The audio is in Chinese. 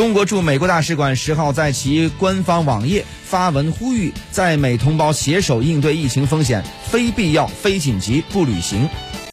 中国驻美国大使馆十号在其官方网页发文呼吁，在美同胞携手应对疫情风险，非必要、非紧急不旅行。